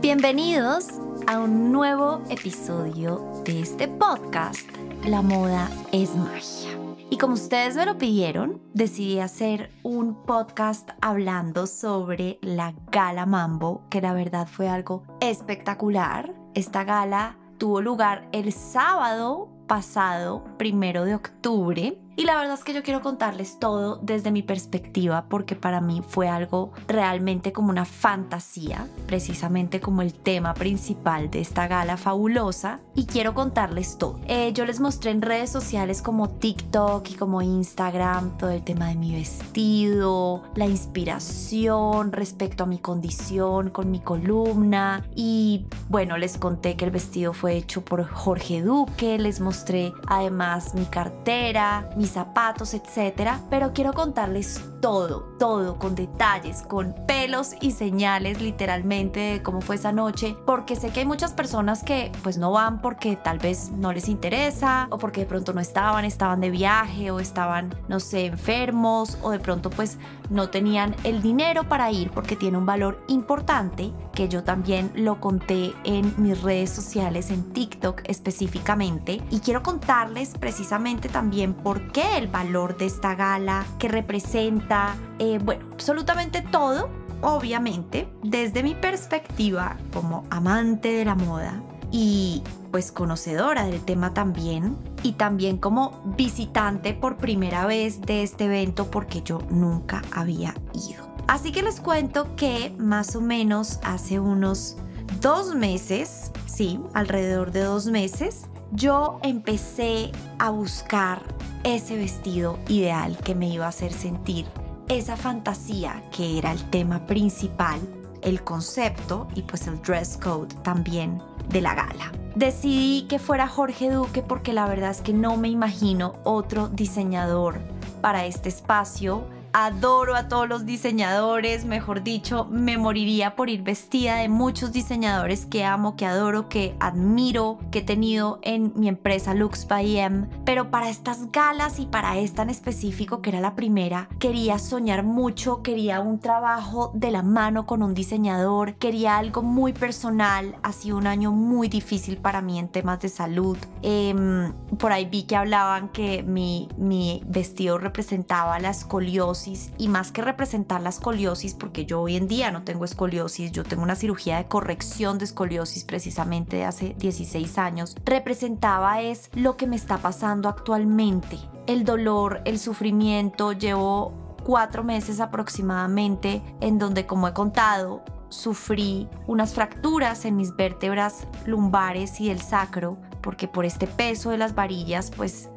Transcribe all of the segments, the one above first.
Bienvenidos a un nuevo episodio de este podcast, La moda es magia. Y como ustedes me lo pidieron, decidí hacer un podcast hablando sobre la gala Mambo, que la verdad fue algo espectacular. Esta gala tuvo lugar el sábado pasado, primero de octubre, y la verdad es que yo quiero contarles todo desde mi perspectiva porque para mí fue algo realmente como una fantasía, precisamente como el tema principal de esta gala fabulosa. Y quiero contarles todo. Eh, yo les mostré en redes sociales como TikTok y como Instagram todo el tema de mi vestido, la inspiración respecto a mi condición con mi columna. Y bueno, les conté que el vestido fue hecho por Jorge Duque, les mostré además mi cartera, mi zapatos, etcétera, pero quiero contarles todo, todo con detalles, con pelos y señales literalmente de cómo fue esa noche, porque sé que hay muchas personas que pues no van porque tal vez no les interesa o porque de pronto no estaban, estaban de viaje o estaban, no sé, enfermos o de pronto pues no tenían el dinero para ir porque tiene un valor importante que yo también lo conté en mis redes sociales, en TikTok específicamente. Y quiero contarles precisamente también por qué el valor de esta gala, que representa, eh, bueno, absolutamente todo, obviamente, desde mi perspectiva como amante de la moda y pues conocedora del tema también y también como visitante por primera vez de este evento porque yo nunca había ido. Así que les cuento que más o menos hace unos dos meses, sí, alrededor de dos meses, yo empecé a buscar ese vestido ideal que me iba a hacer sentir esa fantasía que era el tema principal, el concepto y pues el dress code también de la gala. Decidí que fuera Jorge Duque porque la verdad es que no me imagino otro diseñador para este espacio adoro a todos los diseñadores, mejor dicho, me moriría por ir vestida de muchos diseñadores que amo, que adoro, que admiro, que he tenido en mi empresa Lux by M, pero para estas galas y para esta en específico, que era la primera, quería soñar mucho, quería un trabajo de la mano con un diseñador, quería algo muy personal, ha sido un año muy difícil para mí en temas de salud. Em, por ahí vi que hablaban que mi, mi vestido representaba la escoliosis y más que representar la escoliosis, porque yo hoy en día no tengo escoliosis, yo tengo una cirugía de corrección de escoliosis precisamente de hace 16 años, representaba es lo que me está pasando actualmente. El dolor, el sufrimiento, llevo cuatro meses aproximadamente en donde, como he contado, sufrí unas fracturas en mis vértebras lumbares y el sacro, porque por este peso de las varillas, pues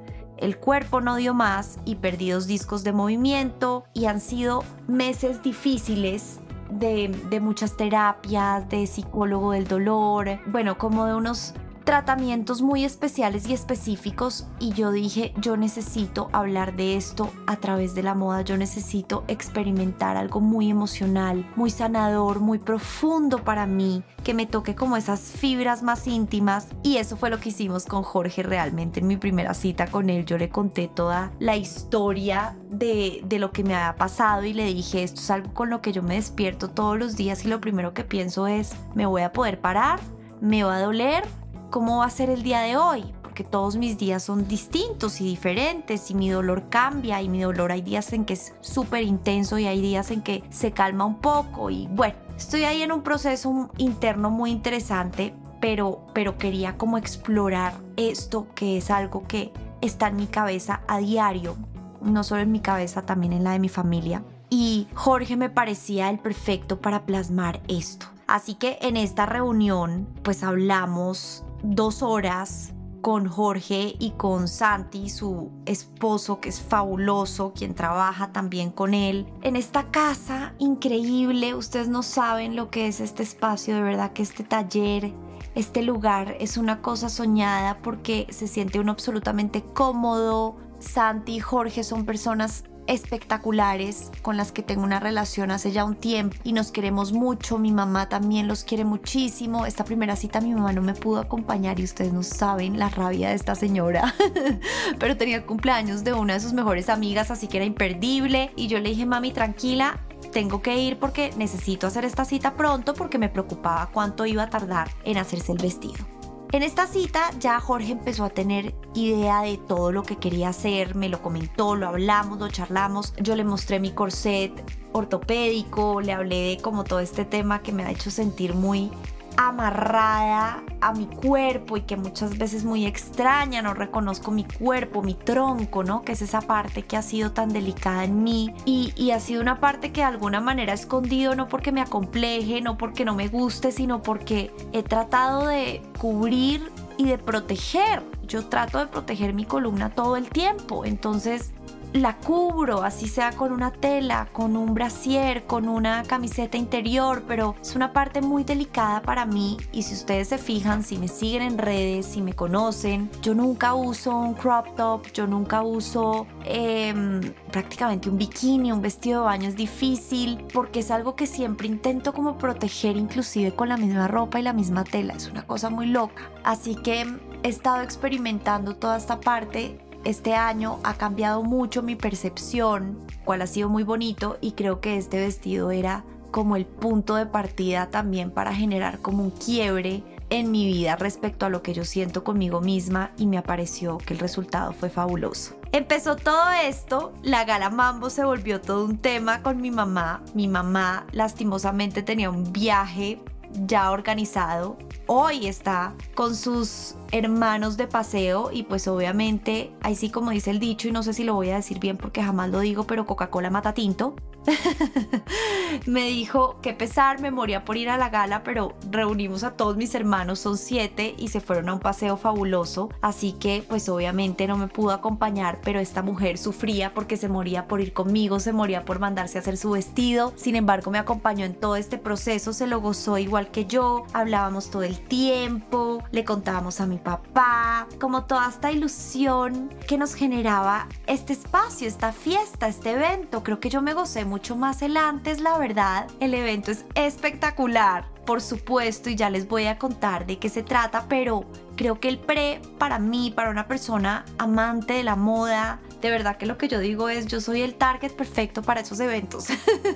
el cuerpo no dio más y perdí dos discos de movimiento y han sido meses difíciles de, de, muchas terapias, de psicólogo del dolor, bueno, como de unos tratamientos muy especiales y específicos y yo dije, yo necesito hablar de esto a través de la moda, yo necesito experimentar algo muy emocional, muy sanador, muy profundo para mí, que me toque como esas fibras más íntimas y eso fue lo que hicimos con Jorge realmente en mi primera cita con él, yo le conté toda la historia de, de lo que me había pasado y le dije, esto es algo con lo que yo me despierto todos los días y lo primero que pienso es, me voy a poder parar, me va a doler, cómo va a ser el día de hoy, porque todos mis días son distintos y diferentes y mi dolor cambia y mi dolor hay días en que es súper intenso y hay días en que se calma un poco y bueno, estoy ahí en un proceso interno muy interesante, pero, pero quería como explorar esto que es algo que está en mi cabeza a diario, no solo en mi cabeza, también en la de mi familia. Y Jorge me parecía el perfecto para plasmar esto. Así que en esta reunión pues hablamos dos horas con Jorge y con Santi, su esposo que es fabuloso, quien trabaja también con él, en esta casa increíble. Ustedes no saben lo que es este espacio, de verdad que este taller, este lugar es una cosa soñada porque se siente uno absolutamente cómodo. Santi y Jorge son personas espectaculares con las que tengo una relación hace ya un tiempo y nos queremos mucho. Mi mamá también los quiere muchísimo. Esta primera cita mi mamá no me pudo acompañar y ustedes no saben la rabia de esta señora. Pero tenía el cumpleaños de una de sus mejores amigas, así que era imperdible. Y yo le dije, mami, tranquila, tengo que ir porque necesito hacer esta cita pronto porque me preocupaba cuánto iba a tardar en hacerse el vestido. En esta cita ya Jorge empezó a tener idea de todo lo que quería hacer, me lo comentó, lo hablamos, lo charlamos, yo le mostré mi corset ortopédico, le hablé de como todo este tema que me ha hecho sentir muy amarrada a mi cuerpo y que muchas veces muy extraña, no reconozco mi cuerpo, mi tronco, ¿no? Que es esa parte que ha sido tan delicada en mí y, y ha sido una parte que de alguna manera he escondido no porque me acompleje, no porque no me guste, sino porque he tratado de cubrir y de proteger. Yo trato de proteger mi columna todo el tiempo, entonces la cubro, así sea con una tela, con un brasier, con una camiseta interior, pero es una parte muy delicada para mí. Y si ustedes se fijan, si me siguen en redes, si me conocen, yo nunca uso un crop top, yo nunca uso em, prácticamente un bikini, un vestido de baño. Es difícil porque es algo que siempre intento como proteger inclusive con la misma ropa y la misma tela, es una cosa muy loca. Así que he estado experimentando toda esta parte este año ha cambiado mucho mi percepción, cual ha sido muy bonito y creo que este vestido era como el punto de partida también para generar como un quiebre en mi vida respecto a lo que yo siento conmigo misma y me pareció que el resultado fue fabuloso. Empezó todo esto, la gala mambo se volvió todo un tema con mi mamá. Mi mamá lastimosamente tenía un viaje ya organizado. Hoy está con sus hermanos de paseo y pues obviamente, ahí sí como dice el dicho y no sé si lo voy a decir bien porque jamás lo digo, pero Coca-Cola mata tinto. me dijo que pesar, me moría por ir a la gala, pero reunimos a todos mis hermanos, son siete, y se fueron a un paseo fabuloso. Así que, pues obviamente no me pudo acompañar, pero esta mujer sufría porque se moría por ir conmigo, se moría por mandarse a hacer su vestido. Sin embargo, me acompañó en todo este proceso, se lo gozó igual que yo, hablábamos todo el tiempo, le contábamos a mi papá, como toda esta ilusión que nos generaba este espacio, esta fiesta, este evento. Creo que yo me gocé mucho más el antes, la verdad. El evento es espectacular, por supuesto, y ya les voy a contar de qué se trata, pero creo que el pre para mí, para una persona amante de la moda, de verdad que lo que yo digo es, yo soy el target perfecto para esos eventos.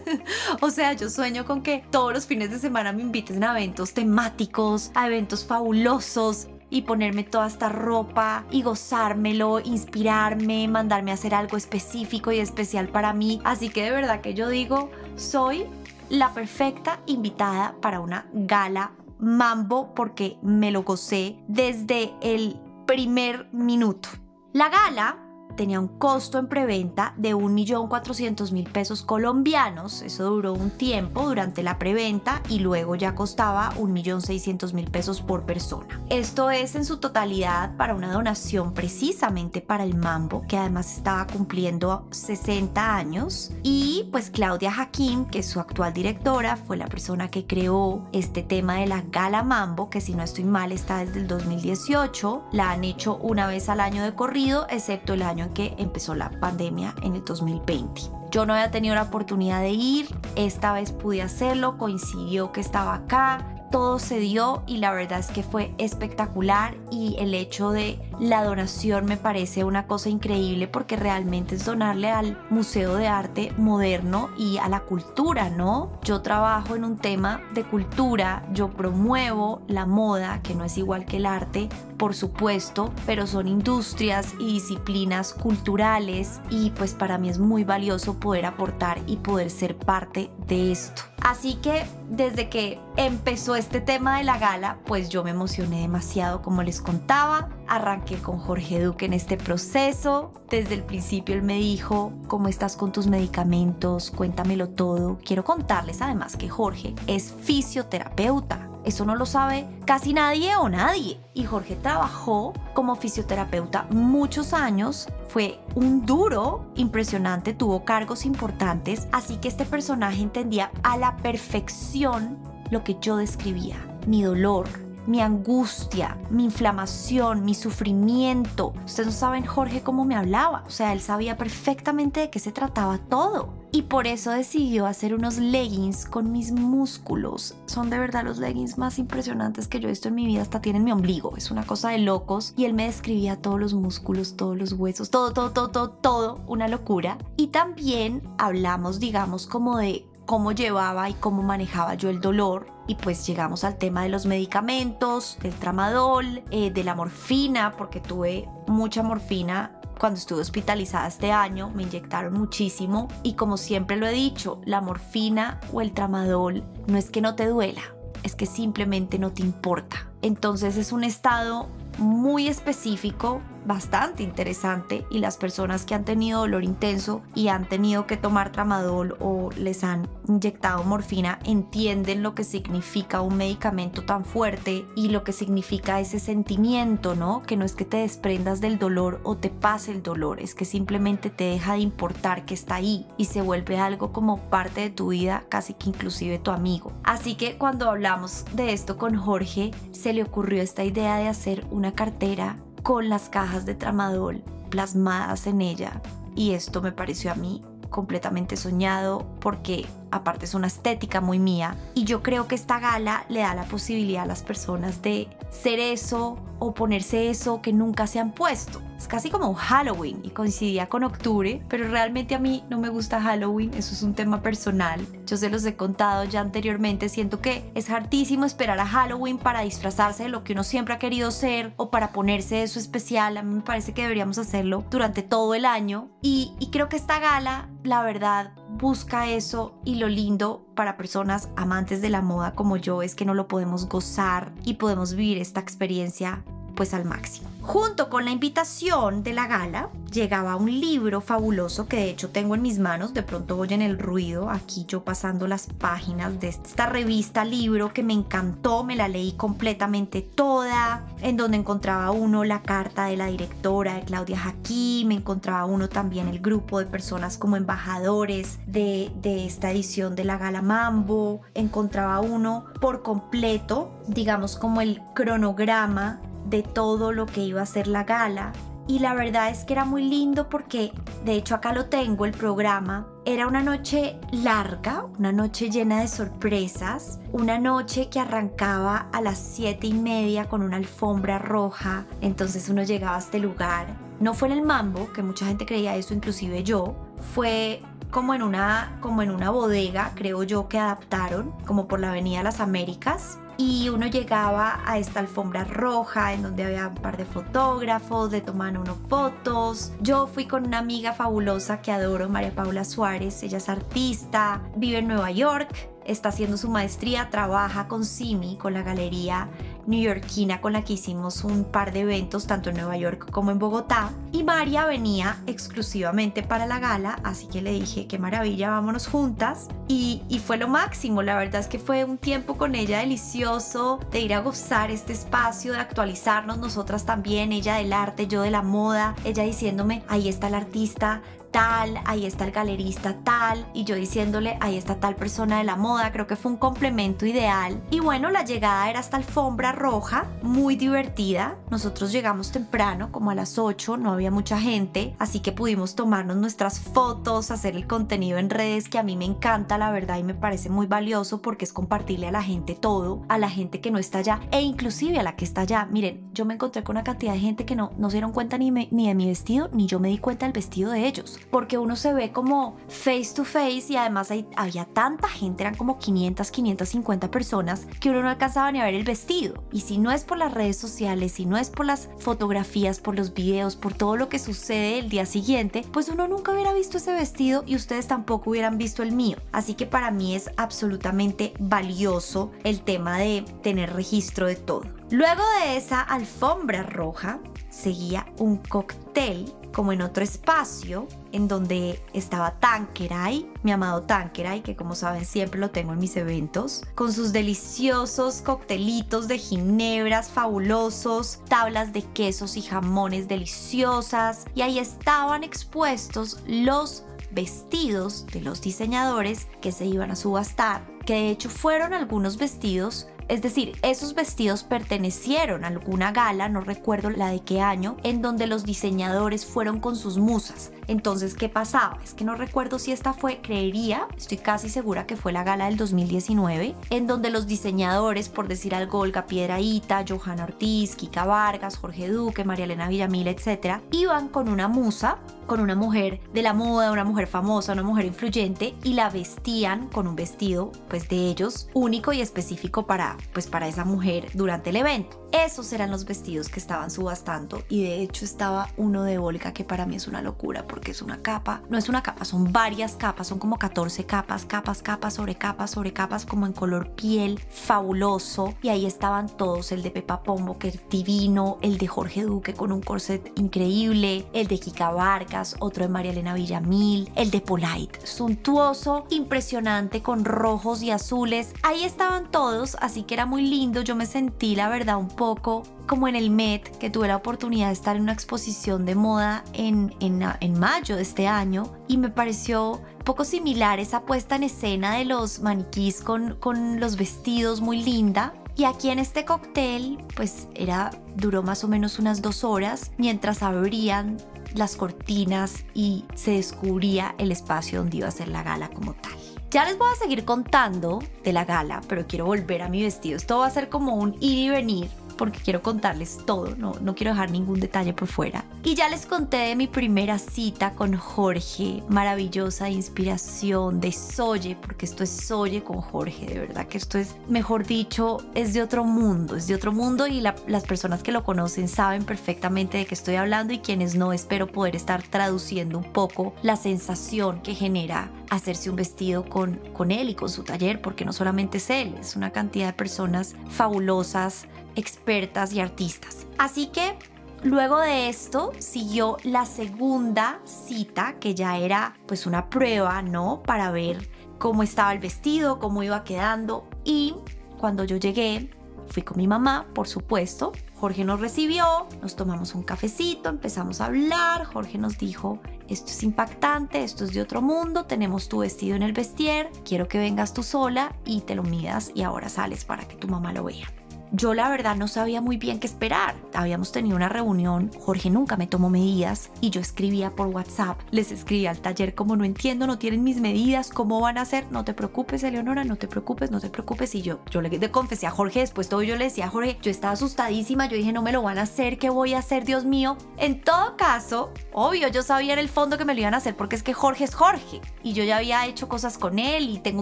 o sea, yo sueño con que todos los fines de semana me inviten a eventos temáticos, a eventos fabulosos, y ponerme toda esta ropa y gozármelo, inspirarme, mandarme a hacer algo específico y especial para mí. Así que de verdad que yo digo, soy la perfecta invitada para una gala mambo porque me lo gocé desde el primer minuto. La gala tenía un costo en preventa de 1.400.000 pesos colombianos. Eso duró un tiempo durante la preventa y luego ya costaba 1.600.000 pesos por persona. Esto es en su totalidad para una donación precisamente para el Mambo, que además estaba cumpliendo 60 años. Y pues Claudia Jaquín, que es su actual directora, fue la persona que creó este tema de la Gala Mambo, que si no estoy mal está desde el 2018. La han hecho una vez al año de corrido, excepto el año que empezó la pandemia en el 2020. Yo no había tenido la oportunidad de ir, esta vez pude hacerlo, coincidió que estaba acá, todo se dio y la verdad es que fue espectacular y el hecho de la donación me parece una cosa increíble porque realmente es donarle al Museo de Arte Moderno y a la cultura, ¿no? Yo trabajo en un tema de cultura, yo promuevo la moda, que no es igual que el arte, por supuesto, pero son industrias y disciplinas culturales y pues para mí es muy valioso poder aportar y poder ser parte de esto. Así que desde que empezó este tema de la gala, pues yo me emocioné demasiado como les contaba. Arranqué con Jorge Duque en este proceso. Desde el principio él me dijo, ¿cómo estás con tus medicamentos? Cuéntamelo todo. Quiero contarles además que Jorge es fisioterapeuta. Eso no lo sabe casi nadie o nadie. Y Jorge trabajó como fisioterapeuta muchos años. Fue un duro impresionante, tuvo cargos importantes. Así que este personaje entendía a la perfección lo que yo describía. Mi dolor, mi angustia, mi inflamación, mi sufrimiento. Ustedes no saben, Jorge, cómo me hablaba. O sea, él sabía perfectamente de qué se trataba todo y por eso decidió hacer unos leggings con mis músculos. Son de verdad los leggings más impresionantes que yo he visto en mi vida, hasta tienen mi ombligo, es una cosa de locos. Y él me describía todos los músculos, todos los huesos, todo, todo, todo, todo, todo, una locura. Y también hablamos, digamos, como de cómo llevaba y cómo manejaba yo el dolor. Y pues llegamos al tema de los medicamentos, del tramadol, eh, de la morfina, porque tuve mucha morfina cuando estuve hospitalizada este año, me inyectaron muchísimo y como siempre lo he dicho, la morfina o el tramadol no es que no te duela, es que simplemente no te importa. Entonces es un estado muy específico bastante interesante y las personas que han tenido dolor intenso y han tenido que tomar tramadol o les han inyectado morfina entienden lo que significa un medicamento tan fuerte y lo que significa ese sentimiento, ¿no? Que no es que te desprendas del dolor o te pase el dolor, es que simplemente te deja de importar que está ahí y se vuelve algo como parte de tu vida, casi que inclusive tu amigo. Así que cuando hablamos de esto con Jorge, se le ocurrió esta idea de hacer una cartera con las cajas de tramadol plasmadas en ella. Y esto me pareció a mí completamente soñado porque aparte es una estética muy mía y yo creo que esta gala le da la posibilidad a las personas de ser eso o ponerse eso que nunca se han puesto. Es casi como un Halloween y coincidía con octubre, pero realmente a mí no me gusta Halloween, eso es un tema personal. Yo se los he contado ya anteriormente, siento que es hartísimo esperar a Halloween para disfrazarse de lo que uno siempre ha querido ser o para ponerse eso especial. A mí me parece que deberíamos hacerlo durante todo el año y, y creo que esta gala, la verdad, busca eso y lo lindo para personas amantes de la moda como yo es que no lo podemos gozar y podemos vivir esta experiencia pues al máximo. Junto con la invitación de la gala llegaba un libro fabuloso que de hecho tengo en mis manos, de pronto oyen el ruido aquí yo pasando las páginas de esta revista libro que me encantó, me la leí completamente toda, en donde encontraba uno la carta de la directora de Claudia Jaquí, me encontraba uno también el grupo de personas como embajadores de, de esta edición de la gala Mambo, encontraba uno por completo, digamos como el cronograma de todo lo que iba a ser la gala. Y la verdad es que era muy lindo porque, de hecho acá lo tengo, el programa. Era una noche larga, una noche llena de sorpresas, una noche que arrancaba a las siete y media con una alfombra roja. Entonces uno llegaba a este lugar. No fue en el Mambo, que mucha gente creía eso, inclusive yo. Fue como en una como en una bodega, creo yo que adaptaron, como por la Avenida Las Américas y uno llegaba a esta alfombra roja en donde había un par de fotógrafos, de tomar unos fotos. Yo fui con una amiga fabulosa que adoro, María Paula Suárez, ella es artista, vive en Nueva York, está haciendo su maestría, trabaja con Simi, con la galería neoyorquina con la que hicimos un par de eventos tanto en Nueva York como en Bogotá. Y María venía exclusivamente para la gala, así que le dije, qué maravilla, vámonos juntas. Y, fue lo máximo, la verdad es que fue un tiempo con ella delicioso, de ir a gozar este espacio, de actualizarnos nosotras también, ella del arte, yo de la moda, ella diciéndome, ahí está el artista, tal, ahí está el galerista tal, y yo diciéndole, ahí está tal persona de la moda, creo que fue un complemento ideal. Y bueno, la llegada era esta alfombra roja, muy divertida. Nosotros llegamos temprano, como a las 8, no había mucha gente, así que pudimos tomarnos nuestras fotos, hacer el contenido en redes que a mí me encanta, la verdad, y me parece muy valioso porque es compartirle a la gente todo, a la gente que no está allá, e inclusive a la que está allá. Miren, yo me encontré con una cantidad de gente que no, no se dieron cuenta ni, ni de mi vestido, ni yo me di cuenta del vestido de ellos porque uno se ve como face to face y además hay, había tanta gente, eran como 500, 550 personas que uno no alcanzaba ni a ver el vestido. Y si no es por las redes sociales, si no es por las fotografías, por los videos, por todo lo que sucede el día siguiente, pues uno nunca hubiera visto ese vestido y ustedes tampoco hubieran visto el mío. Así que para mí es absolutamente valioso el tema de tener registro de todo. Luego de esa alfombra roja, seguía un cóctel como en otro espacio en donde estaba Tanqueray, mi amado Tanqueray, que como saben siempre lo tengo en mis eventos, con sus deliciosos coctelitos de ginebras fabulosos, tablas de quesos y jamones deliciosas, y ahí estaban expuestos los vestidos de los diseñadores que se iban a subastar, que de hecho fueron algunos vestidos es decir, esos vestidos pertenecieron a alguna gala, no recuerdo la de qué año, en donde los diseñadores fueron con sus musas. Entonces, ¿qué pasaba? Es que no recuerdo si esta fue, creería, estoy casi segura que fue la gala del 2019, en donde los diseñadores, por decir algo, Olga Piedraíta, Johanna Ortiz, Kika Vargas, Jorge Duque, María Elena Villamil, etc., iban con una musa con una mujer de la moda, una mujer famosa, una mujer influyente y la vestían con un vestido pues de ellos único y específico para pues para esa mujer durante el evento. Esos eran los vestidos que estaban subastando y de hecho estaba uno de Olga que para mí es una locura porque es una capa, no es una capa, son varias capas, son como 14 capas, capas, capas sobre capas sobre capas como en color piel, fabuloso. Y ahí estaban todos, el de Pepa Pombo que es divino, el de Jorge Duque con un corset increíble, el de Kika Vargas, otro de María Elena Villamil, el de Polite, suntuoso, impresionante con rojos y azules, ahí estaban todos, así que era muy lindo, yo me sentí la verdad un poco como en el Met, que tuve la oportunidad de estar en una exposición de moda en, en, mayo de este año y me pareció poco similar esa puesta en escena de los maniquís con, con los vestidos muy linda. Y aquí en este cóctel, pues era, duró más o menos unas dos horas mientras abrían las cortinas y se descubría el espacio donde iba a ser la gala como tal. Ya les voy a seguir contando de la gala, pero quiero volver a mi vestido. Esto va a ser como un ir y venir porque quiero contarles todo, no, no quiero dejar ningún detalle por fuera. Y ya les conté de mi primera cita con Jorge, maravillosa inspiración de Soye, porque esto es Soye con Jorge, de verdad que esto es, mejor dicho, es de otro mundo, es de otro mundo y las personas que lo conocen saben perfectamente de qué estoy hablando y quienes no espero poder estar traduciendo un poco la sensación que genera hacerse un vestido con, con él y con su taller, porque no solamente es él, es una cantidad de personas fabulosas, expertas y artistas. Así que luego de esto siguió la segunda cita, que ya era pues una prueba, ¿no? Para ver cómo estaba el vestido, cómo iba quedando. Y cuando yo llegué, fui con mi mamá, por supuesto. Jorge nos recibió, nos tomamos un cafecito, empezamos a hablar. Jorge nos dijo, esto es impactante, esto es de otro mundo, tenemos tu vestido en el vestier, quiero que vengas tú sola y te lo midas y ahora sales para que tu mamá lo vea yo la verdad no sabía muy bien qué esperar. Habíamos tenido una reunión, Jorge nunca me tomó medidas y yo escribía por WhatsApp. Les escribía al taller como no entiendo, no tienen mis medidas, ¿cómo van a hacer? No te preocupes, Eleonora, no te preocupes, no te preocupes. Y yo, yo le confesé a Jorge, después todo yo le decía a Jorge, yo estaba asustadísima, yo dije, no me lo van a hacer, ¿qué voy a hacer, Dios mío? En todo caso, obvio, yo sabía en el fondo que me lo iban a hacer porque es que Jorge es Jorge y yo ya había hecho cosas con él y tengo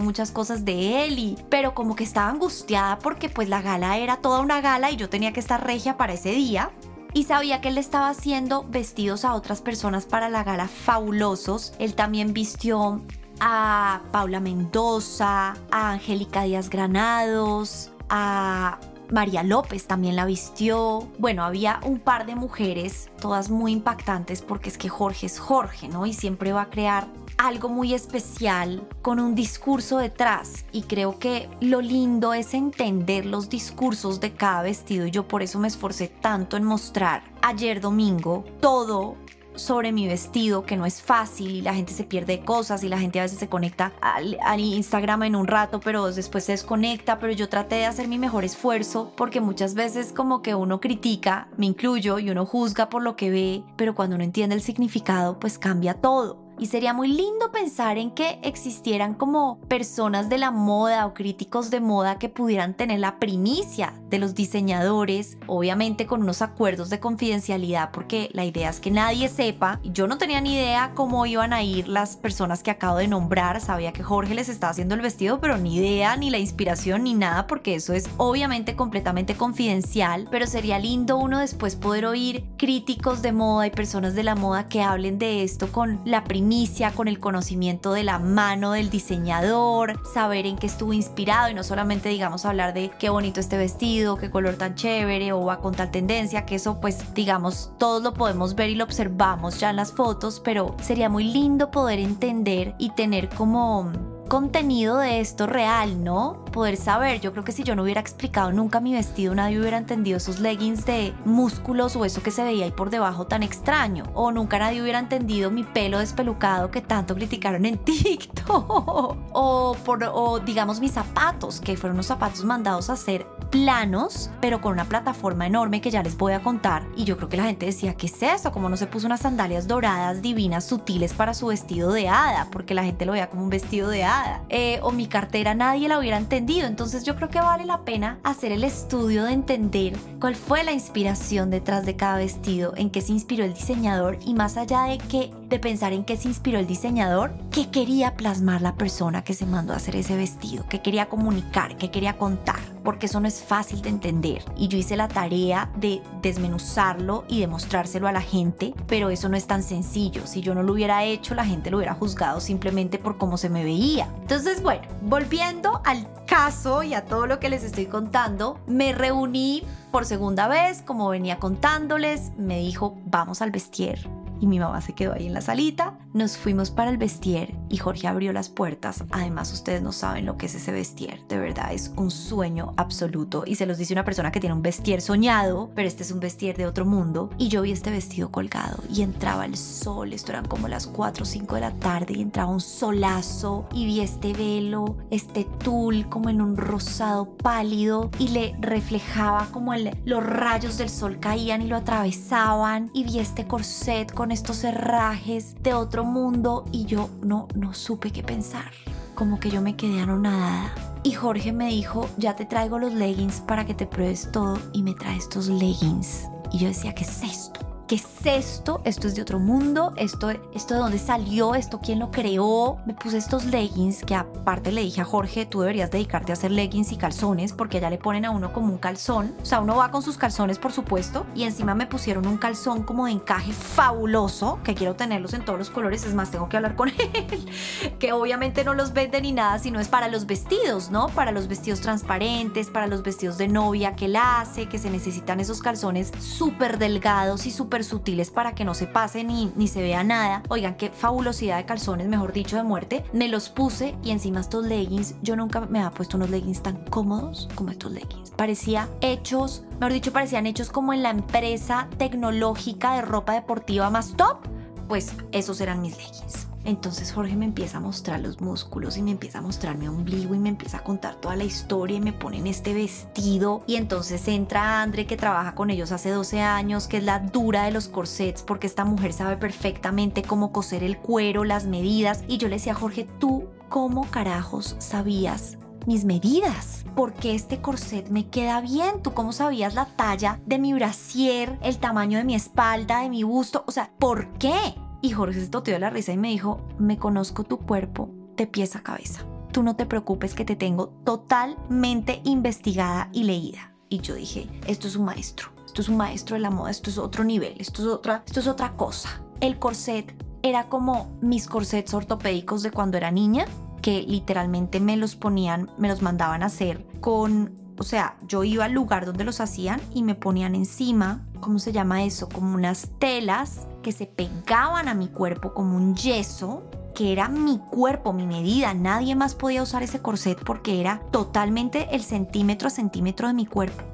muchas cosas de él y pero como que estaba angustiada porque pues la gala era toda una gala y yo tenía que estar regia para ese día. Y sabía que él estaba haciendo vestidos a otras personas para la gala fabulosos. Él también vistió a Paula Mendoza, a Angélica Díaz Granados, a María López también la vistió. Bueno, había un par de mujeres, todas muy impactantes porque es que Jorge es Jorge, ¿no? Y siempre va a crear algo muy especial con un discurso detrás. Y creo que lo lindo es entender los discursos de cada vestido. Y yo por eso me esforcé tanto en mostrar ayer domingo todo sobre mi vestido, que no es fácil y la gente se pierde cosas y la gente a veces se conecta al, Instagram en un rato, pero después se desconecta, pero yo traté de hacer mi mejor esfuerzo porque muchas veces como que uno critica, me incluyo, y uno juzga por lo que ve, pero cuando uno entiende el significado, pues cambia todo. Y sería muy lindo pensar en que existieran como personas de la moda o críticos de moda que pudieran tener la primicia de los diseñadores, obviamente con unos acuerdos de confidencialidad, porque la idea es que nadie sepa. Yo no tenía ni idea cómo iban a ir las personas que acabo de nombrar. Sabía que Jorge les estaba haciendo el vestido, pero ni idea, ni la inspiración, ni nada, porque eso es obviamente completamente confidencial. Pero sería lindo uno después poder oír críticos de moda y personas de la moda que hablen de esto con la primicia inicia con el conocimiento de la mano del diseñador, saber en qué estuvo inspirado y no solamente digamos hablar de qué bonito este vestido, qué color tan chévere o va con tal tendencia, que eso pues digamos todos lo podemos ver y lo observamos ya en las fotos, pero sería muy lindo poder entender y tener como contenido de esto real, ¿no? Poder saber, yo creo que si yo no hubiera explicado nunca mi vestido, nadie hubiera entendido esos leggings de músculos o eso que se veía ahí por debajo tan extraño. O nunca nadie hubiera entendido mi pelo despelucado que tanto criticaron en TikTok. o, por, o digamos mis zapatos, que fueron unos zapatos mandados a hacer planos, pero con una plataforma enorme que ya les voy a contar. Y yo creo que la gente decía, ¿qué es eso? Como no se puso unas sandalias doradas, divinas, sutiles para su vestido de hada, porque la gente lo veía como un vestido de hada. Eh, o mi cartera nadie la hubiera entendido. Entonces yo creo que vale la pena hacer el estudio de entender cuál fue la inspiración detrás de cada vestido, en qué se inspiró el diseñador y más allá de que de pensar en qué se inspiró el diseñador, qué quería plasmar la persona que se mandó a hacer ese vestido, qué quería comunicar, qué quería contar, porque eso no es fácil de entender. Y yo hice la tarea de desmenuzarlo y demostrárselo a la gente, pero eso no es tan sencillo. Si yo no lo hubiera hecho, la gente lo hubiera juzgado simplemente por cómo se me veía. Entonces, bueno, volviendo al caso y a todo lo que les estoy contando, me reuní por segunda vez, como venía contándoles, me dijo, vamos al vestier y mi mamá se quedó ahí en la salita. Nos fuimos para el vestier y Jorge abrió las puertas. Además, ustedes no saben lo que es ese vestier. De verdad, es un sueño absoluto. Y se los dice una persona que tiene un vestier soñado, pero este es un vestier de otro mundo. Y yo vi este vestido colgado y entraba el sol. Esto eran como las 4 o 5 de la tarde y entraba un solazo. Y vi este velo, este tul como en un rosado pálido y le reflejaba como los rayos del sol caían y lo atravesaban. Y vi este corset con estos herrajes de otro mundo y yo no, no supe qué pensar. Como que yo me quedé anonadada. Y Jorge me dijo, ya te traigo los leggings para que te pruebes todo y me trae estos leggings. Y yo decía, ¿qué es esto? ¿Qué es esto? Esto es de otro mundo. Esto, esto de dónde salió. Esto quién lo creó. Me puse estos leggings que aparte le dije a Jorge, tú deberías dedicarte a hacer leggings y calzones porque ya le ponen a uno como un calzón. O sea, uno va con sus calzones, por supuesto. Y encima me pusieron un calzón como de encaje fabuloso, que quiero tenerlos en todos los colores. Es más, tengo que hablar con él. que obviamente no los vende ni nada, sino es para los vestidos, ¿no? Para los vestidos transparentes, para los vestidos de novia que él hace, que se necesitan esos calzones súper delgados y súper sutiles para que no se pase ni, ni se vea nada. Oigan, qué fabulosidad de calzones, mejor dicho, de muerte. Me los puse y encima estos leggings, yo nunca me había puesto unos leggings tan cómodos como estos leggings. Parecía hechos, mejor dicho, parecían hechos como en la empresa tecnológica de ropa deportiva más top. Pues esos eran mis leggings. Entonces Jorge me empieza a mostrar los músculos y me empieza a mostrar mi ombligo y me empieza a contar toda la historia y me ponen este vestido y entonces entra Andre que trabaja con ellos hace 12 años, que es la dura de los corsets porque esta mujer sabe perfectamente cómo coser el cuero, las medidas y yo le decía Jorge, tú cómo carajos sabías mis medidas. Porque este corset me queda bien. ¿Tú cómo sabías la talla de mi brasier, el tamaño de mi espalda, de mi busto? O sea, ¿por qué? Y Jorge se toteó la risa y me dijo, me conozco tu cuerpo de pies a cabeza. Tú no te preocupes que te tengo totalmente investigada y leída. Y yo dije, esto es un maestro, esto es un maestro de la moda, esto es otro nivel, esto es otra, esto es otra cosa. El corset era como mis corsets ortopédicos de cuando era niña, que literalmente me los ponían, me los mandaban a hacer con o sea, yo iba al lugar donde los hacían y me ponían encima, ¿cómo se llama eso? Como unas telas que se pegaban a mi cuerpo como un yeso, que era mi cuerpo, mi medida. Nadie más podía usar ese corset porque era totalmente el centímetro a centímetro de mi cuerpo.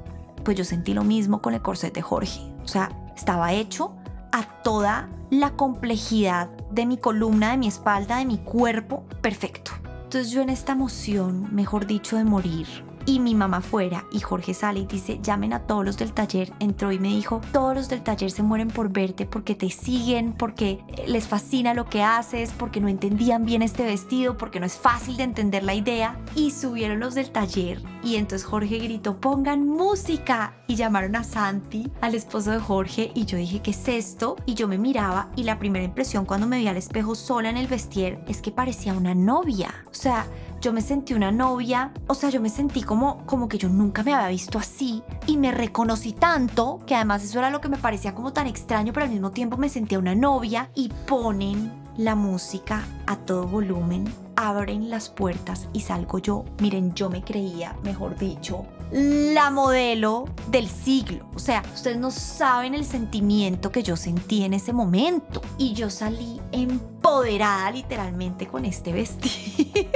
Pues yo sentí lo mismo con el corset de Jorge. O sea, estaba hecho a toda la complejidad de mi columna, de mi espalda, de mi cuerpo, perfecto. Entonces yo en esta emoción, mejor dicho, de morir, y mi mamá fuera y Jorge sale y dice, llamen a todos los del taller. Entró y me dijo, todos los del taller se mueren por verte porque te siguen, porque les fascina lo que haces, porque no entendían bien este vestido, porque no es fácil de entender la idea. Y subieron los del taller y entonces Jorge gritó, pongan música. Y llamaron a Santi, al esposo de Jorge, y yo dije, ¿qué es esto? Y yo me miraba y la primera impresión cuando me vi al espejo sola en el vestier es que parecía una novia. O sea, yo me sentí una novia, o sea, yo me sentí como, como que yo nunca me había visto así y me reconocí tanto que además eso era lo que me parecía como tan extraño, pero al mismo tiempo me sentía una novia y ponen la música a todo volumen, abren las puertas y salgo yo. Miren, yo me creía, mejor dicho, la modelo del siglo. O sea, ustedes no saben el sentimiento que yo sentí en ese momento. Y yo salí empoderada literalmente con este vestido.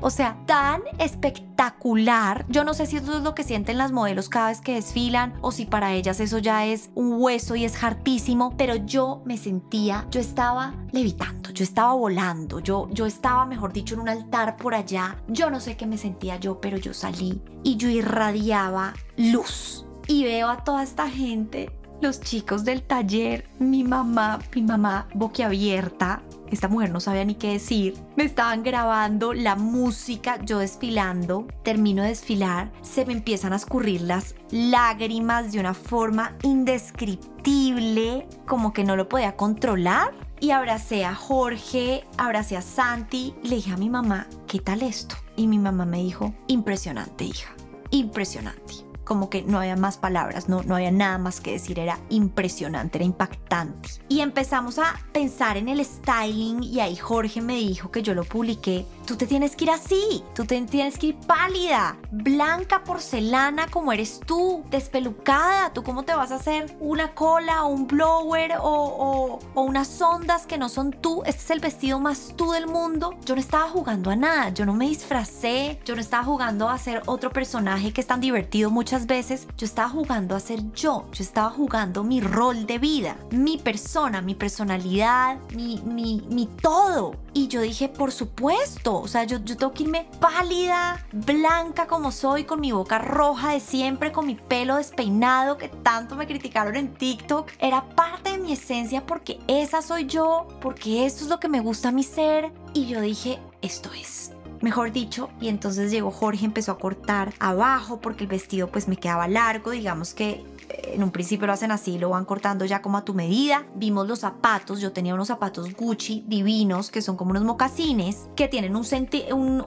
O sea, tan espectacular. Yo no sé si eso es lo que sienten las modelos cada vez que desfilan o si para ellas eso ya es un hueso y es hartísimo, pero yo me sentía, yo estaba levitando, yo estaba volando, yo, yo estaba, mejor dicho, en un altar por allá. Yo no sé qué me sentía yo, pero yo salí y yo irradiaba luz. Y veo a toda esta gente los chicos del taller, mi mamá, mi mamá boquiabierta, esta mujer no sabía ni qué decir, me estaban grabando la música, yo desfilando, termino de desfilar, se me empiezan a escurrir las lágrimas de una forma indescriptible, como que no lo podía controlar. Y abracé a Jorge, abracé a Santi le dije a mi mamá, ¿qué tal esto? Y mi mamá me dijo, impresionante hija, impresionante como que no había más palabras, no, no había nada más que decir, era impresionante, era impactante. Y empezamos a pensar en el styling y ahí Jorge me dijo que yo lo publiqué, tú te tienes que ir así, tú te tienes que ir pálida, blanca porcelana como eres tú, despelucada, tú cómo te vas a hacer una cola o un blower o, o unas ondas que no son tú, este es el vestido más tú del mundo. Yo no estaba jugando a nada, yo no me disfracé, yo no estaba jugando a ser otro personaje que es tan divertido muchas veces yo estaba jugando a ser yo, yo estaba jugando mi rol de vida, mi persona, mi personalidad, mi, mi, mi todo. Y yo dije, por supuesto, o sea, yo, yo tengo que irme pálida, blanca como soy, con mi boca roja de siempre, con mi pelo despeinado que tanto me criticaron en TikTok. Era parte de mi esencia porque esa soy yo, porque esto es lo que me gusta mi ser. Y yo dije, esto es mejor dicho, y entonces llegó Jorge, empezó a cortar abajo porque el vestido pues me quedaba largo, digamos que en un principio lo hacen así, lo van cortando ya como a tu medida. Vimos los zapatos, yo tenía unos zapatos Gucci divinos que son como unos mocasines que tienen un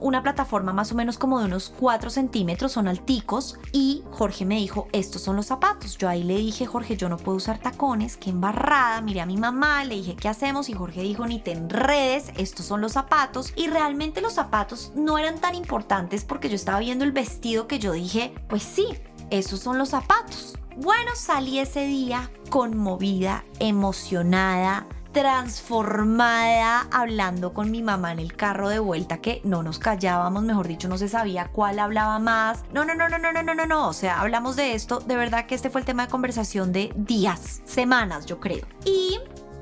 una plataforma más o menos como de unos 4 centímetros, son alticos y Jorge me dijo, estos son los zapatos. Yo ahí le dije, Jorge, yo no puedo usar tacones, qué embarrada, miré a mi mamá, le dije, ¿qué hacemos? Y Jorge dijo, ni te enredes, estos son los zapatos. Y realmente los zapatos no eran tan importantes porque yo estaba viendo el vestido que yo dije, pues sí, esos son los zapatos. Bueno, salí ese día conmovida, emocionada, transformada hablando con mi mamá en el carro de vuelta que no nos callábamos, mejor dicho, no se sabía cuál hablaba más. No, no, no, no, no, no, no, no, no, o sea, hablamos de esto, de verdad que este fue el tema de conversación de días, semanas, yo creo. Y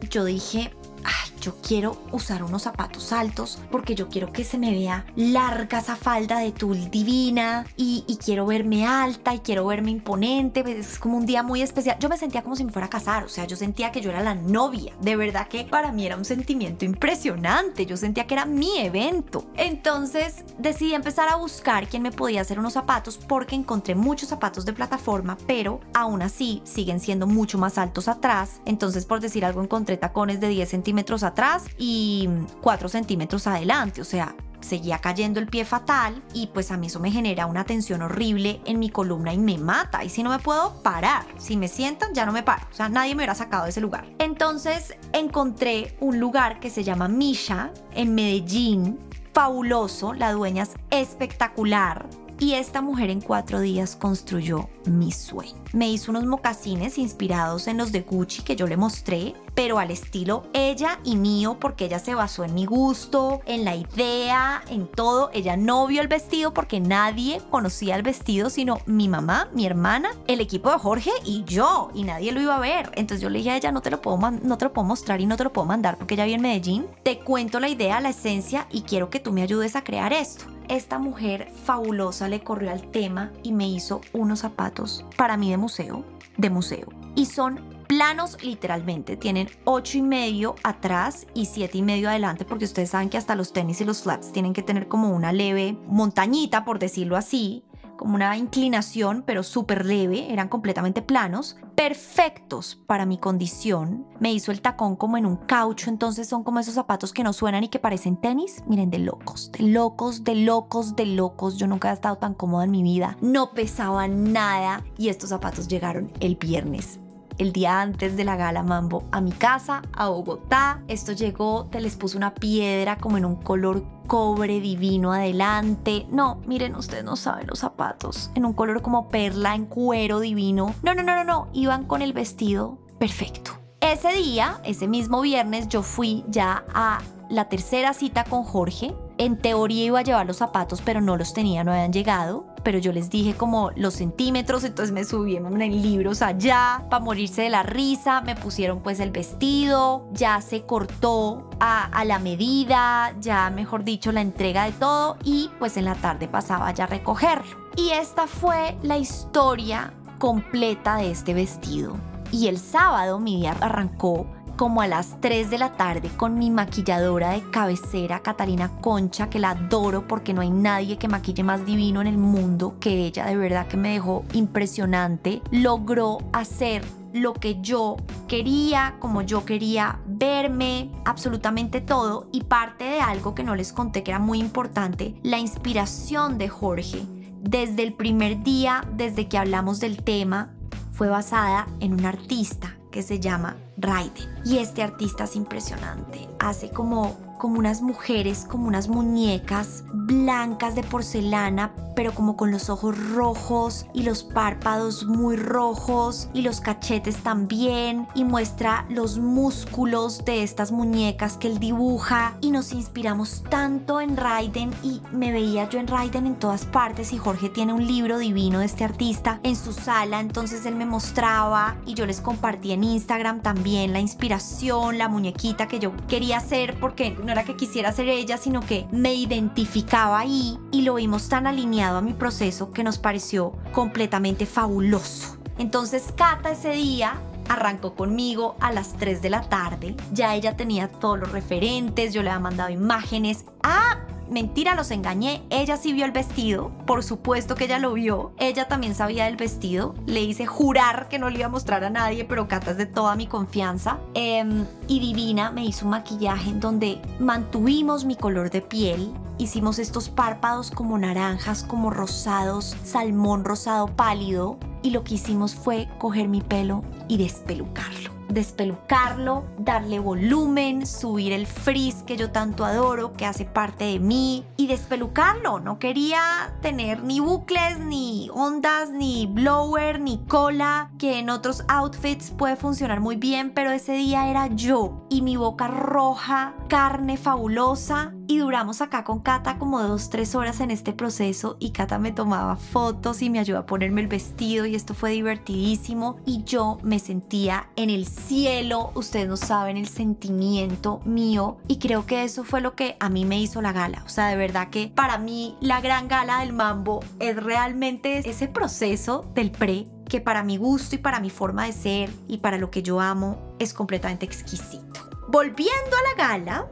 yo dije, ay, yo quiero usar unos zapatos altos porque yo quiero que se me vea larga esa falda de tul divina y, quiero verme alta y quiero verme imponente. Pues, es como un día muy especial. Yo me sentía como si me fuera a casar, o sea, yo sentía que yo era la novia. De verdad que para mí era un sentimiento impresionante. Yo sentía que era mi evento. Entonces decidí empezar a buscar quién me podía hacer unos zapatos porque encontré muchos zapatos de plataforma, pero aún así siguen siendo mucho más altos atrás. Entonces, por decir algo, encontré tacones de 10 centímetros atrás y 4 centímetros adelante, o sea, seguía cayendo el pie fatal y pues a mí eso me genera una tensión horrible en mi columna y me mata. Y si no me puedo parar, si me sientan ya no me paro. O sea, nadie me hubiera sacado de ese lugar. Entonces encontré un lugar que se llama Misha en Medellín. Fabuloso, la dueña es espectacular. Y esta mujer en cuatro días construyó mi sueño. Me hizo unos mocasines inspirados en los de Gucci que yo le mostré, pero al estilo ella y mío porque ella se basó en mi gusto, en la idea, en todo. Ella no vio el vestido porque nadie conocía el vestido sino mi mamá, mi hermana, el equipo de Jorge y yo y nadie lo iba a ver. Entonces yo le dije a ella no te lo puedo no te lo puedo mostrar y no te lo puedo mandar porque ella vive en Medellín. Te cuento la idea, la esencia y quiero que tú me ayudes a crear esto esta mujer fabulosa le corrió al tema y me hizo unos zapatos para mí de museo, de museo. Y son planos literalmente, tienen ocho y medio atrás y siete y medio adelante porque ustedes saben que hasta los tenis y los flats tienen que tener como una leve montañita por decirlo así como una inclinación, pero súper leve, eran completamente planos, perfectos para mi condición. Me hizo el tacón como en un caucho, entonces son como esos zapatos que no suenan y que parecen tenis. Miren, de locos, de locos, de locos, de locos. Yo nunca he estado tan cómoda en mi vida. No pesaba nada y estos zapatos llegaron el viernes el día antes de la gala Mambo a mi casa, a Bogotá. Esto llegó, te les puse una piedra como en un color cobre divino adelante. No, miren, ustedes no saben los zapatos. En un color como perla, en cuero divino. No, no, no, no, no. Iban con el vestido perfecto. Ese día, ese mismo viernes, yo fui ya a la tercera cita con Jorge En teoría iba a llevar los zapatos, pero no los tenía, no habían llegado. Pero yo les dije como los centímetros, entonces me subieron en libros allá para morirse de la risa. Me pusieron pues el vestido, ya se cortó a, a la medida, ya mejor dicho la entrega de todo y pues en la tarde pasaba ya a recogerlo. Y esta fue la historia completa de este vestido. Y el sábado mi día arrancó como a las 3 de la tarde con mi maquilladora de cabecera, Catalina Concha, que la adoro porque no hay nadie que maquille más divino en el mundo que ella, de verdad que me dejó impresionante. Logró hacer lo que yo quería, como yo quería verme, absolutamente todo. Y parte de algo que no les conté que era muy importante, la inspiración de Jorge. Desde el primer día, desde que hablamos del tema, fue basada en un artista que se llama Raiden. Y este artista es impresionante. Hace como como unas mujeres, como unas muñecas blancas de porcelana, pero como con los ojos rojos y los párpados muy rojos y los cachetes también. Y muestra los músculos de estas muñecas que él dibuja. Y nos inspiramos tanto en Raiden y me veía yo en Raiden en todas partes. Y Jorge tiene un libro divino de este artista en su sala, entonces él me mostraba y yo les compartí en Instagram también la inspiración, la muñequita que yo quería hacer porque no era que quisiera ser ella, sino que me identificaba ahí y lo vimos tan alineado a mi proceso que nos pareció completamente fabuloso. Entonces Cata ese día arrancó conmigo a las 3 de la tarde. Ya ella tenía todos los referentes, yo le había mandado imágenes. Ah, mentira, los engañé. Ella sí vio el vestido, por supuesto que ella lo vio. Ella también sabía del vestido. Le hice jurar que no le iba a mostrar a nadie, pero Cata es de toda mi confianza. Em, y Divina me hizo un maquillaje en donde mantuvimos mi color de piel. Hicimos estos párpados como naranjas, como rosados, salmón rosado pálido. Y lo que hicimos fue coger mi pelo y despelucarlo despelucarlo, darle volumen, subir el frizz que yo tanto adoro, que hace parte de mí, y despelucarlo. No quería tener ni bucles, ni ondas, ni blower, ni cola, que en otros outfits puede funcionar muy bien, pero ese día era yo y mi boca roja, carne fabulosa. Y duramos acá con Cata como dos, tres horas en este proceso y Cata me tomaba fotos y me ayudó a ponerme el vestido y esto fue divertidísimo y yo me sentía en el cielo, ustedes no saben el sentimiento mío y creo que eso fue lo que a mí me hizo la gala. O sea, de verdad que para mí la gran gala del mambo es realmente ese proceso del pre que para mi gusto y para mi forma de ser y para lo que yo amo es completamente exquisito. Volviendo a la gala,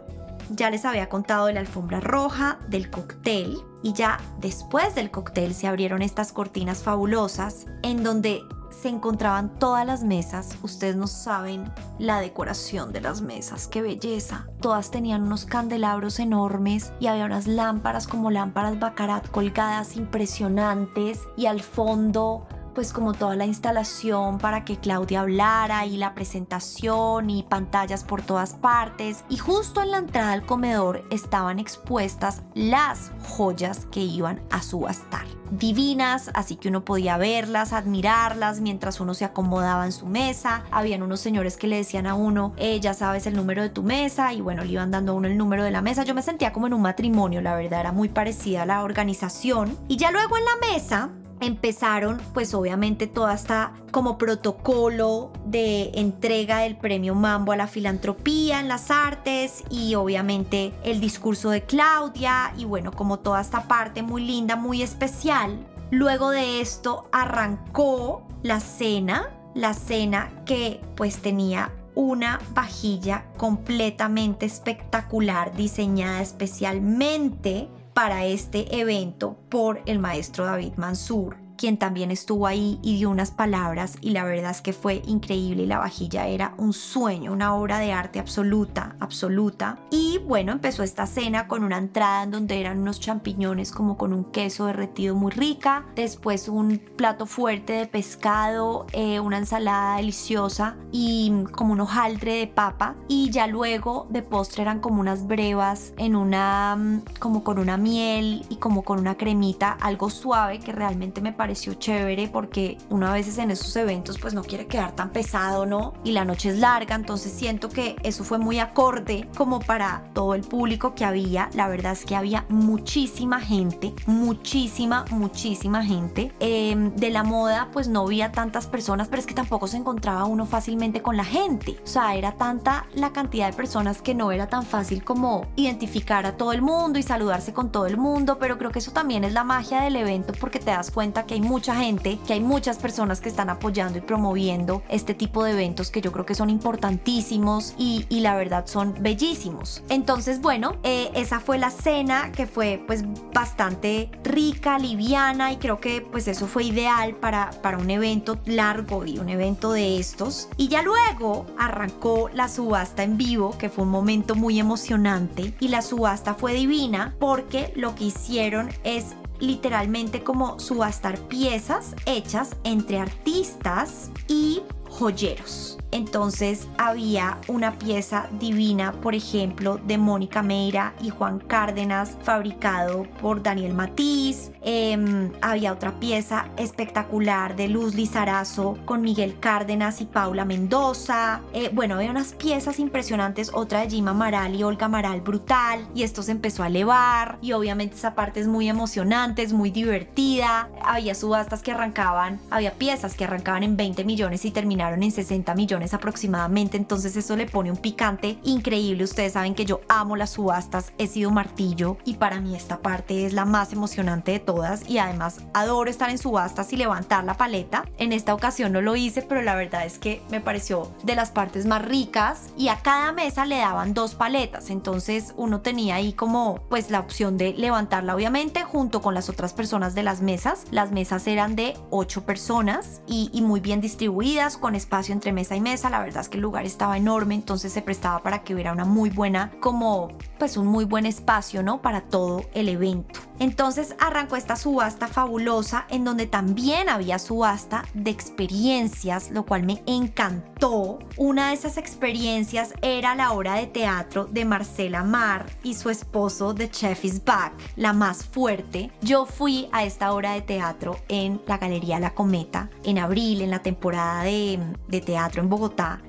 ya les había contado de la alfombra roja, del cóctel y ya después del cóctel se abrieron estas cortinas fabulosas en donde se encontraban todas las mesas. Ustedes no saben la decoración de las mesas, qué belleza. Todas tenían unos candelabros enormes y había unas lámparas como lámparas bacarat colgadas impresionantes y al fondo pues como toda la instalación para que Claudia hablara y la presentación y pantallas por todas partes y justo en la entrada al comedor estaban expuestas las joyas que iban a subastar. Divinas, así que uno podía verlas, admirarlas mientras uno se acomodaba en su mesa. Habían unos señores que le decían a uno, eh, ya sabes el número de tu mesa y bueno, le iban dando a uno el número de la mesa. Yo me sentía como en un matrimonio, la verdad era muy parecida a la organización. Y ya luego en la mesa empezaron pues obviamente toda esta como protocolo de entrega del premio Mambo a la filantropía en las artes y obviamente el discurso de Claudia y bueno como toda esta parte muy linda muy especial. Luego de esto arrancó la cena la cena que pues tenía una vajilla completamente espectacular diseñada especialmente para este evento por el maestro David Mansur quien también estuvo ahí y dio unas palabras y la verdad es que fue increíble la vajilla era un sueño, una obra de arte absoluta, absoluta. Y bueno, empezó esta cena con una entrada en donde eran unos champiñones como con un queso derretido muy rica, después un plato fuerte de pescado, eh, una ensalada deliciosa y como un hojaldre de papa y ya luego de postre eran como unas brevas en una, mm, como con una miel y como con una cremita, algo suave que realmente me pareció pareció chévere porque una veces en esos eventos pues no quiere quedar tan pesado, ¿no? Y la noche es larga, entonces siento que eso fue muy acorde como para todo el público que había. La verdad es que había muchísima gente, muchísima, muchísima gente. Em, de la moda pues no había tantas personas, pero es que tampoco se encontraba uno fácilmente con la gente. O sea, era tanta la cantidad de personas que no era tan fácil como identificar a todo el mundo y saludarse con todo el mundo, pero creo que eso también es la magia del evento porque te das cuenta que hay mucha gente, que hay muchas personas que están apoyando y promoviendo este tipo de eventos que yo creo que son importantísimos y, la verdad son bellísimos. Entonces, bueno, eh, esa fue la cena que fue pues bastante rica, liviana y creo que pues eso fue ideal para, para un evento largo y un evento de estos. Y ya luego arrancó la subasta en vivo, que fue un momento muy emocionante y la subasta fue divina porque lo que hicieron es literalmente como subastar piezas hechas entre artistas y joyeros. Entonces había una pieza divina, por ejemplo, de Mónica Meira y Juan Cárdenas, fabricado por Daniel Matiz. Em, había otra pieza espectacular de Luz Lizarazo con Miguel Cárdenas y Paula Mendoza. Eh, bueno, había unas piezas impresionantes, otra de Jim Amaral y Olga Amaral brutal. Y esto se empezó a elevar y obviamente esa parte es muy emocionante, es muy divertida. Había subastas que arrancaban, había piezas que arrancaban en 20 millones y terminaron en 60 millones aproximadamente, entonces eso le pone un picante increíble. Ustedes saben que yo amo las subastas, he sido martillo y para mí esta parte es la más emocionante de todas y además adoro estar en subastas y levantar la paleta. En esta ocasión no lo hice, pero la verdad es que me pareció de las partes más ricas y a cada mesa le daban dos paletas, entonces uno tenía ahí como pues la opción de levantarla obviamente junto con las otras personas de las mesas. Las mesas eran de ocho personas y, y muy bien distribuidas con espacio entre mesa y mesa la verdad es que el lugar estaba enorme, entonces se prestaba para que hubiera una muy buena, como pues un muy buen espacio, ¿no? Para todo el evento. Entonces arrancó esta subasta fabulosa en donde también había subasta de experiencias, lo cual me encantó. Una de esas experiencias era la obra de teatro de Marcela Mar y su esposo de Chef is Back, la más fuerte. Yo fui a esta obra de teatro en la Galería La Cometa en abril, en la temporada de, de teatro en Bogotá.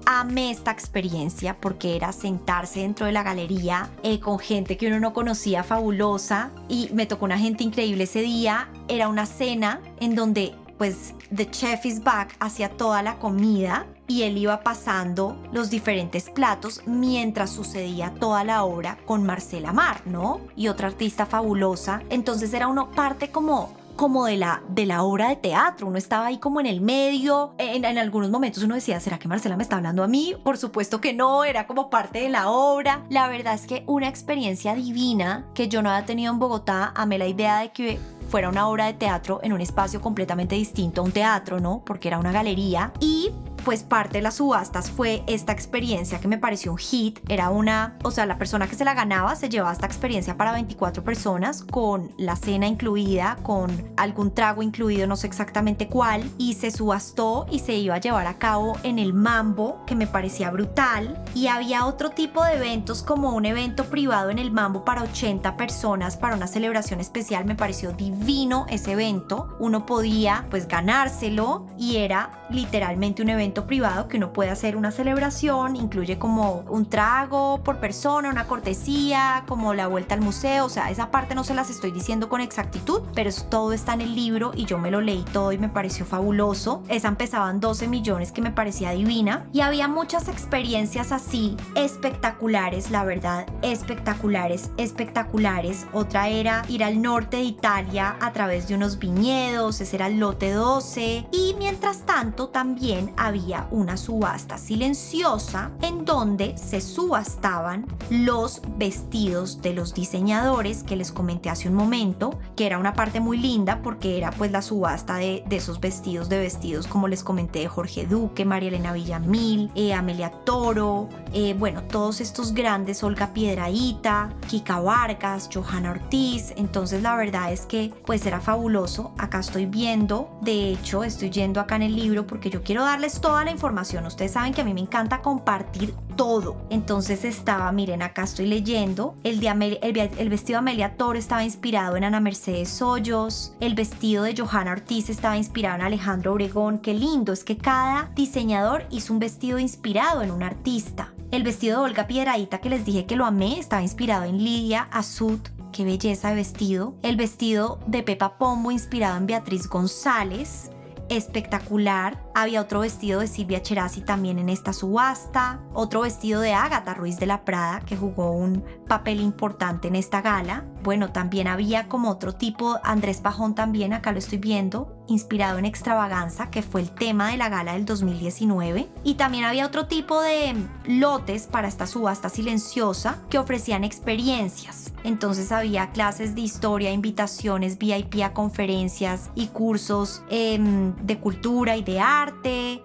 Amé esta experiencia porque era sentarse dentro de la galería eh, con gente que uno no conocía fabulosa y me tocó una gente increíble ese día. Era una cena en donde pues The Chef is Back hacía toda la comida y él iba pasando los diferentes platos mientras sucedía toda la obra con Marcela Mar, ¿no? Y otra artista fabulosa. Entonces era uno parte como como de la, de la obra de teatro. Uno estaba ahí como en el medio. En, en, algunos momentos uno decía, ¿será que Marcela me está hablando a mí? Por supuesto que no, era como parte de la obra. La verdad es que una experiencia divina que yo no había tenido en Bogotá. Amé la idea de que fuera una obra de teatro en un espacio completamente distinto a un teatro, ¿no? Porque era una galería. Y pues parte de las subastas fue esta experiencia que me pareció un hit. Era una, o sea, la persona que se la ganaba se llevaba esta experiencia para 24 personas con la cena incluida, con algún trago incluido, no sé exactamente cuál, y se subastó y se iba a llevar a cabo en el Mambo, que me parecía brutal. Y había otro tipo de eventos como un evento privado en el Mambo para 80 personas para una celebración especial. Me pareció divino ese evento. Uno podía pues ganárselo y era literalmente un evento privado que uno puede hacer una celebración, incluye como un trago por persona, una cortesía, como la vuelta al museo, o sea, esa parte no se las estoy diciendo con exactitud, pero eso todo está en el libro y yo me lo leí todo y me pareció fabuloso. Esa empezaban 12 millones que me parecía divina y había muchas experiencias así espectaculares, la verdad, espectaculares, espectaculares. Otra era ir al norte de Italia a través de unos viñedos, ese era el lote 12 y mientras tanto también había una subasta silenciosa en donde se subastaban los vestidos de los diseñadores que les comenté hace un momento, que era una parte muy linda porque era pues la subasta de, esos vestidos de vestidos como les comenté de Jorge Duque, María Elena Villamil, eh, Amelia Toro, eh, bueno, todos estos grandes, Olga Piedraíta, Kika Vargas, Johanna Ortiz, entonces la verdad es que pues era fabuloso, acá estoy viendo, de hecho estoy yendo acá en el libro porque yo quiero darles todo toda la información. Ustedes saben que a mí me encanta compartir todo. Entonces estaba, miren, acá estoy leyendo, el, vestido de Amelia Toro estaba inspirado en Ana Mercedes Hoyos, el vestido de Johanna Ortiz estaba inspirado en Alejandro Obregón. Qué lindo, es que cada diseñador hizo un vestido inspirado en un artista. El vestido de Olga Piedradita que les dije que lo amé estaba inspirado en Lidia Azud qué belleza de vestido. El vestido de Pepa Pombo inspirado en Beatriz González espectacular. Había otro vestido de Silvia Cherasi también en esta subasta, otro vestido de Ágata Ruiz de la Prada que jugó un papel importante en esta gala. Bueno, también había como otro tipo, Andrés Pajón también, acá lo estoy viendo, inspirado en Extravaganza, que fue el tema de la gala del 2019. Y también había otro tipo de lotes para esta subasta silenciosa que ofrecían experiencias. Entonces había clases de historia, invitaciones VIP a conferencias y cursos em, de cultura y de arte.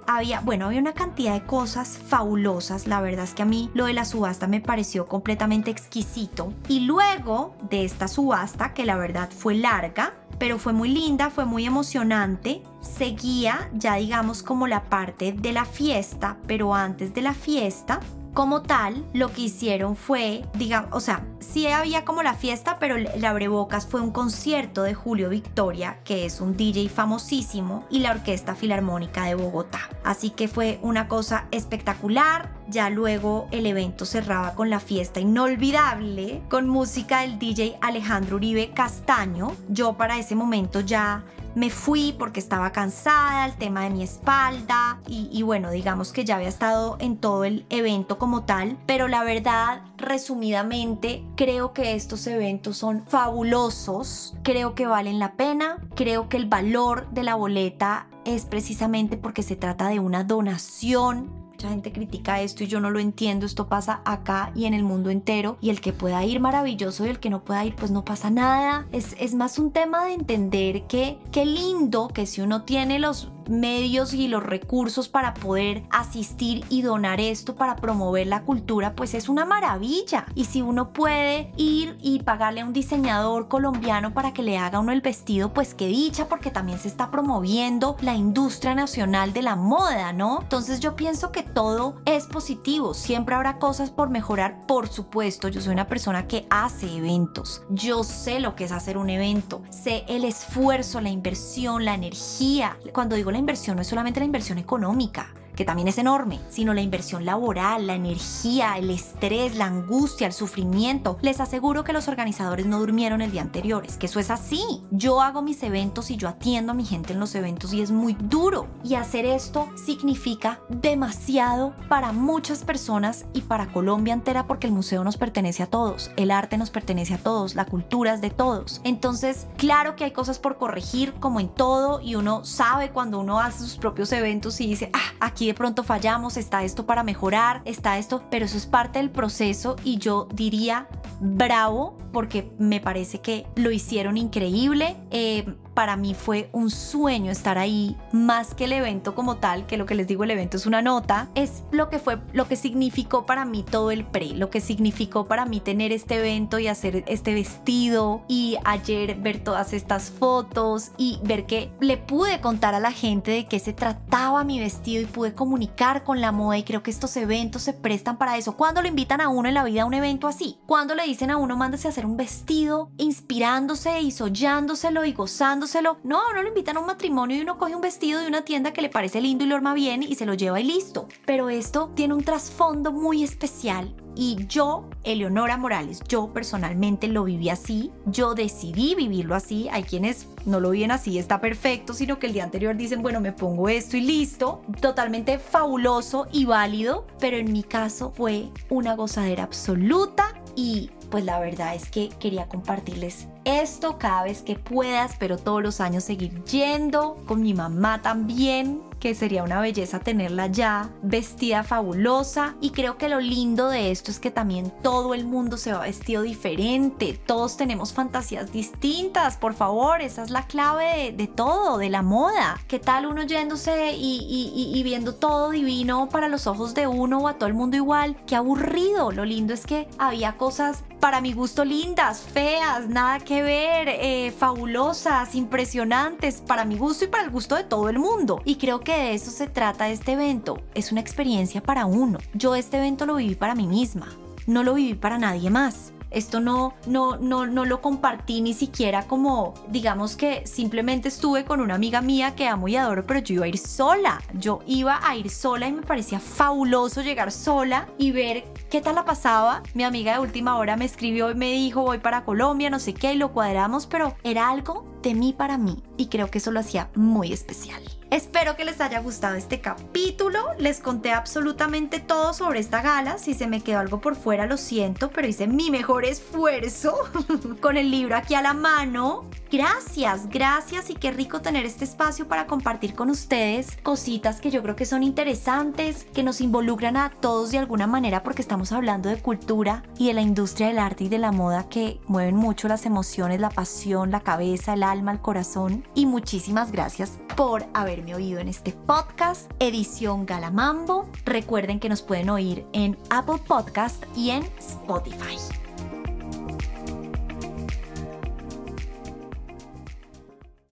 Había, bueno, había una cantidad de cosas fabulosas. La verdad es que a mí lo de la subasta me pareció completamente exquisito. Y luego de esta subasta, que la verdad fue larga, pero fue muy linda, fue muy emocionante. Seguía ya digamos como la parte de la fiesta, pero antes de la fiesta como tal, lo que hicieron fue, digamos, o sea, sí había como la fiesta, pero el abrebocas fue un concierto de Julio Victoria, que es un DJ famosísimo, y la Orquesta Filarmónica de Bogotá. Así que fue una cosa espectacular. Ya luego el evento cerraba con la fiesta inolvidable, con música del DJ Alejandro Uribe Castaño. Yo para ese momento ya me fui porque estaba cansada, el tema de mi espalda y, bueno, digamos que ya había estado en todo el evento como tal, pero la verdad, resumidamente, creo que estos eventos son fabulosos, creo que valen la pena, creo que el valor de la boleta es precisamente porque se trata de una donación Mucha gente critica esto y yo no lo entiendo. Esto pasa acá y en el mundo entero. Y el que pueda ir maravilloso y el que no pueda ir, pues no pasa nada. Es, es más un tema de entender que qué lindo que si uno tiene los medios y los recursos para poder asistir y donar esto para promover la cultura, pues es una maravilla. Y si uno puede ir y pagarle a un diseñador colombiano para que le haga uno el vestido, pues qué dicha, porque también se está promoviendo la industria nacional de la moda, ¿no? Entonces yo pienso que todo es positivo, siempre habrá cosas por mejorar, por supuesto, yo soy una persona que hace eventos, yo sé lo que es hacer un evento, sé el esfuerzo, la inversión, la energía. Cuando digo la inversión no es solamente la inversión económica, que también es enorme, sino la inversión laboral, la energía, el estrés, la angustia, el sufrimiento. Les aseguro que los organizadores no durmieron el día anterior, que eso es así. Yo hago mis eventos y yo atiendo a mi gente en los eventos y es muy duro. Y hacer esto significa demasiado para muchas personas y para Colombia entera porque el museo nos pertenece a todos, el arte nos pertenece a todos, la cultura es de todos. Entonces, claro que hay cosas por corregir como en todo y uno sabe cuando uno hace sus propios eventos y dice, ah, aquí de pronto fallamos, está esto para mejorar, está esto, pero eso es parte del proceso y yo diría bravo porque me parece que lo hicieron increíble. Eh, para mí fue un sueño estar ahí, más que el evento como tal, que lo que les digo, el evento es una nota, es lo que fue, lo que significó para mí todo el pre, lo que significó para mí tener este evento y hacer este vestido y ayer ver todas estas fotos y ver que le pude contar a la gente de qué se trataba mi vestido y pude comunicar con la moda y creo que estos eventos se prestan para eso. Cuando lo invitan a uno en la vida a un evento así, cuando le dicen a uno mándese a hacer un vestido inspirándose y sollándoselo y gozándose no, no lo invitan a un matrimonio y uno coge un vestido de una tienda que le parece lindo y lo arma bien y se lo lleva y listo. Pero esto tiene un trasfondo muy especial y yo, Eleonora Morales, yo personalmente lo viví así, yo decidí vivirlo así, hay quienes no lo viven así, está perfecto, sino que el día anterior dicen, bueno, me pongo esto y listo, totalmente fabuloso y válido, pero en mi caso fue una gozadera absoluta y pues la verdad es que quería compartirles esto cada vez que pueda. Espero todos los años seguir yendo con mi mamá también que sería una belleza tenerla ya vestida fabulosa y creo que lo lindo de esto es que también todo el mundo se va vestido diferente, todos tenemos fantasías distintas, por favor, esa es la clave de, todo, de la moda. ¿Qué tal uno yéndose y, y, viendo todo divino para los ojos de uno o a todo el mundo igual? Qué aburrido, lo lindo es que había cosas para mi gusto lindas, feas, nada que ver, eh, fabulosas, impresionantes, para mi gusto y para el gusto de todo el mundo. Y creo que de eso se trata este evento, es una experiencia para uno. Yo este evento lo viví para mí misma, no lo viví para nadie más. Esto no, no, no, no lo compartí ni siquiera como, digamos que simplemente estuve con una amiga mía que amo y adoro, pero yo iba a ir sola. Yo iba a ir sola y me parecía fabuloso llegar sola y ver qué tal la pasaba. Mi amiga de última hora me escribió y me dijo, voy para Colombia, no sé qué, y lo cuadramos, pero era algo de mí para mí y creo que eso lo hacía muy especial. Espero que les haya gustado este capítulo. Les conté absolutamente todo sobre esta gala. Si se me quedó algo por fuera, lo siento, pero hice mi mejor esfuerzo con el libro aquí a la mano. Gracias, gracias y qué rico tener este espacio para compartir con ustedes cositas que yo creo que son interesantes, que nos involucran a todos de alguna manera porque estamos hablando de cultura y de la industria del arte y de la moda que mueven mucho las emociones, la pasión, la cabeza, el alma, el corazón. Y muchísimas gracias por haberme oído en este podcast, edición Galamambo. Recuerden que nos pueden oír en Apple Podcast y en Spotify.